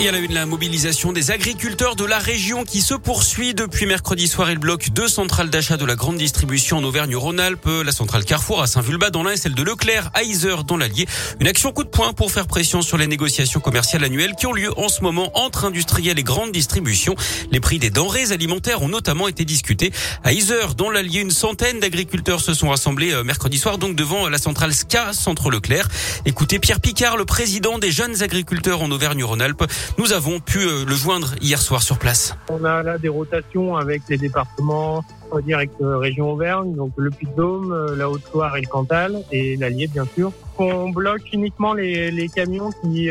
Et à la une, la mobilisation des agriculteurs de la région qui se poursuit depuis mercredi soir. Il bloque deux centrales d'achat de la grande distribution en Auvergne-Rhône-Alpes, la centrale Carrefour à Saint-Vulbas dans l'Ain et celle de Leclerc à Isère dans l'Allier. Une action coup de poing pour faire pression sur les négociations commerciales annuelles qui ont lieu en ce moment entre industriels et grandes distributions. Les prix des denrées alimentaires ont notamment été discutés. À Isère dans l'Allier, une centaine d'agriculteurs se sont rassemblés euh, mercredi soir donc devant la centrale SCA Centre Leclerc. Écoutez Pierre Picard, le président des jeunes agriculteurs en Auvergne-Rhône-Alpes. Nous avons pu euh, le joindre hier soir sur place. On a là des rotations avec les départements, dire avec euh, région Auvergne, donc le Puy-de-Dôme, euh, la Haute-Loire et le Cantal, et l'Allier bien sûr. On bloque uniquement les, camions qui,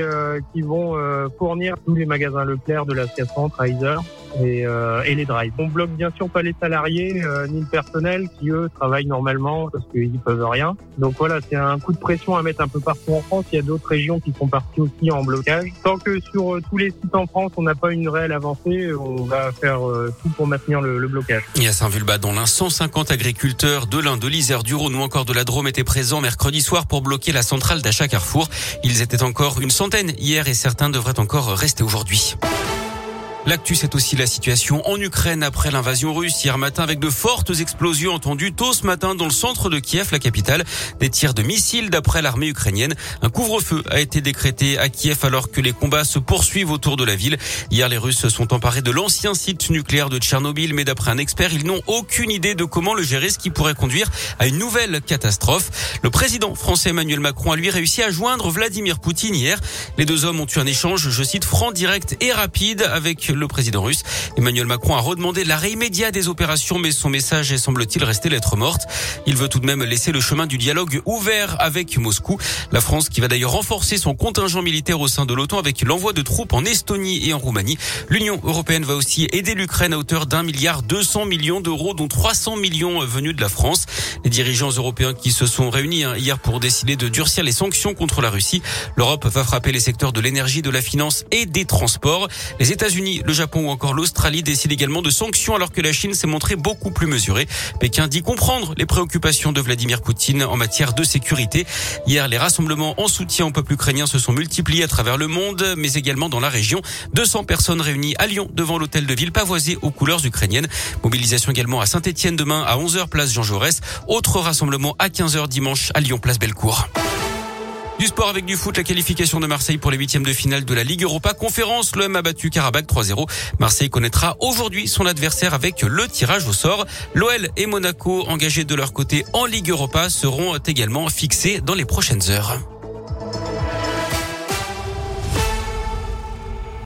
qui vont fournir tous les magasins Leclerc de la Centre à Isère et, euh, et les drives. On bloque bien sûr pas les salariés euh, ni le personnel qui eux travaillent normalement parce qu'ils peuvent rien. Donc voilà, c'est un coup de pression à mettre un peu partout en France. Il y a d'autres régions qui sont parties aussi en blocage. Tant que sur euh, tous les sites en France, on n'a pas une réelle avancée, on va faire tout pour maintenir le, blocage. Et à Saint-Vulbas, dont l'un 150 agriculteurs de l'Inde, de l'Isère, du Rhône ou encore de la Drôme étaient présents mercredi soir pour bloquer la centrale d'achat Carrefour. Ils étaient encore une centaine hier et certains devraient encore rester aujourd'hui. L'actu, c'est aussi la situation en Ukraine après l'invasion russe hier matin avec de fortes explosions entendues tôt ce matin dans le centre de Kiev, la capitale. Des tirs de missiles d'après l'armée ukrainienne. Un couvre-feu a été décrété à Kiev alors que les combats se poursuivent autour de la ville. Hier, les Russes sont emparés de l'ancien site nucléaire de Tchernobyl, mais d'après un expert, ils n'ont aucune idée de comment le gérer, ce qui pourrait conduire à une nouvelle catastrophe. Le président français Emmanuel Macron a lui réussi à joindre Vladimir Poutine hier. Les deux hommes ont eu un échange, je cite, franc, direct et rapide avec le président russe. Emmanuel Macron a redemandé l'arrêt immédiat des opérations, mais son message est semble-t-il resté lettre morte. Il veut tout de même laisser le chemin du dialogue ouvert avec Moscou. La France qui va d'ailleurs renforcer son contingent militaire au sein de l'OTAN avec l'envoi de troupes en Estonie et en Roumanie. L'Union européenne va aussi aider l'Ukraine à hauteur d'un milliard 200 millions d'euros, dont 300 millions venus de la France. Les dirigeants européens qui se sont réunis hein, hier pour décider de durcir les sanctions contre la Russie. L'Europe va frapper les secteurs de l'énergie, de la finance et des transports. Les États-Unis, le Japon ou encore l'Australie décident également de sanctions alors que la Chine s'est montrée beaucoup plus mesurée. Pékin dit comprendre les préoccupations de Vladimir Poutine en matière de sécurité. Hier, les rassemblements en soutien au peuple ukrainien se sont multipliés à travers le monde, mais également dans la région. 200 personnes réunies à Lyon devant l'hôtel de ville pavoisé aux couleurs ukrainiennes. Mobilisation également à Saint-Etienne demain à 11h place Jean Jaurès. Autre rassemblement à 15h dimanche à Lyon place Bellecour. Du sport avec du foot, la qualification de Marseille pour les huitièmes de finale de la Ligue Europa Conférence. L'OM a battu Karabakh 3-0. Marseille connaîtra aujourd'hui son adversaire avec le tirage au sort. L'OL et Monaco, engagés de leur côté en Ligue Europa, seront également fixés dans les prochaines heures.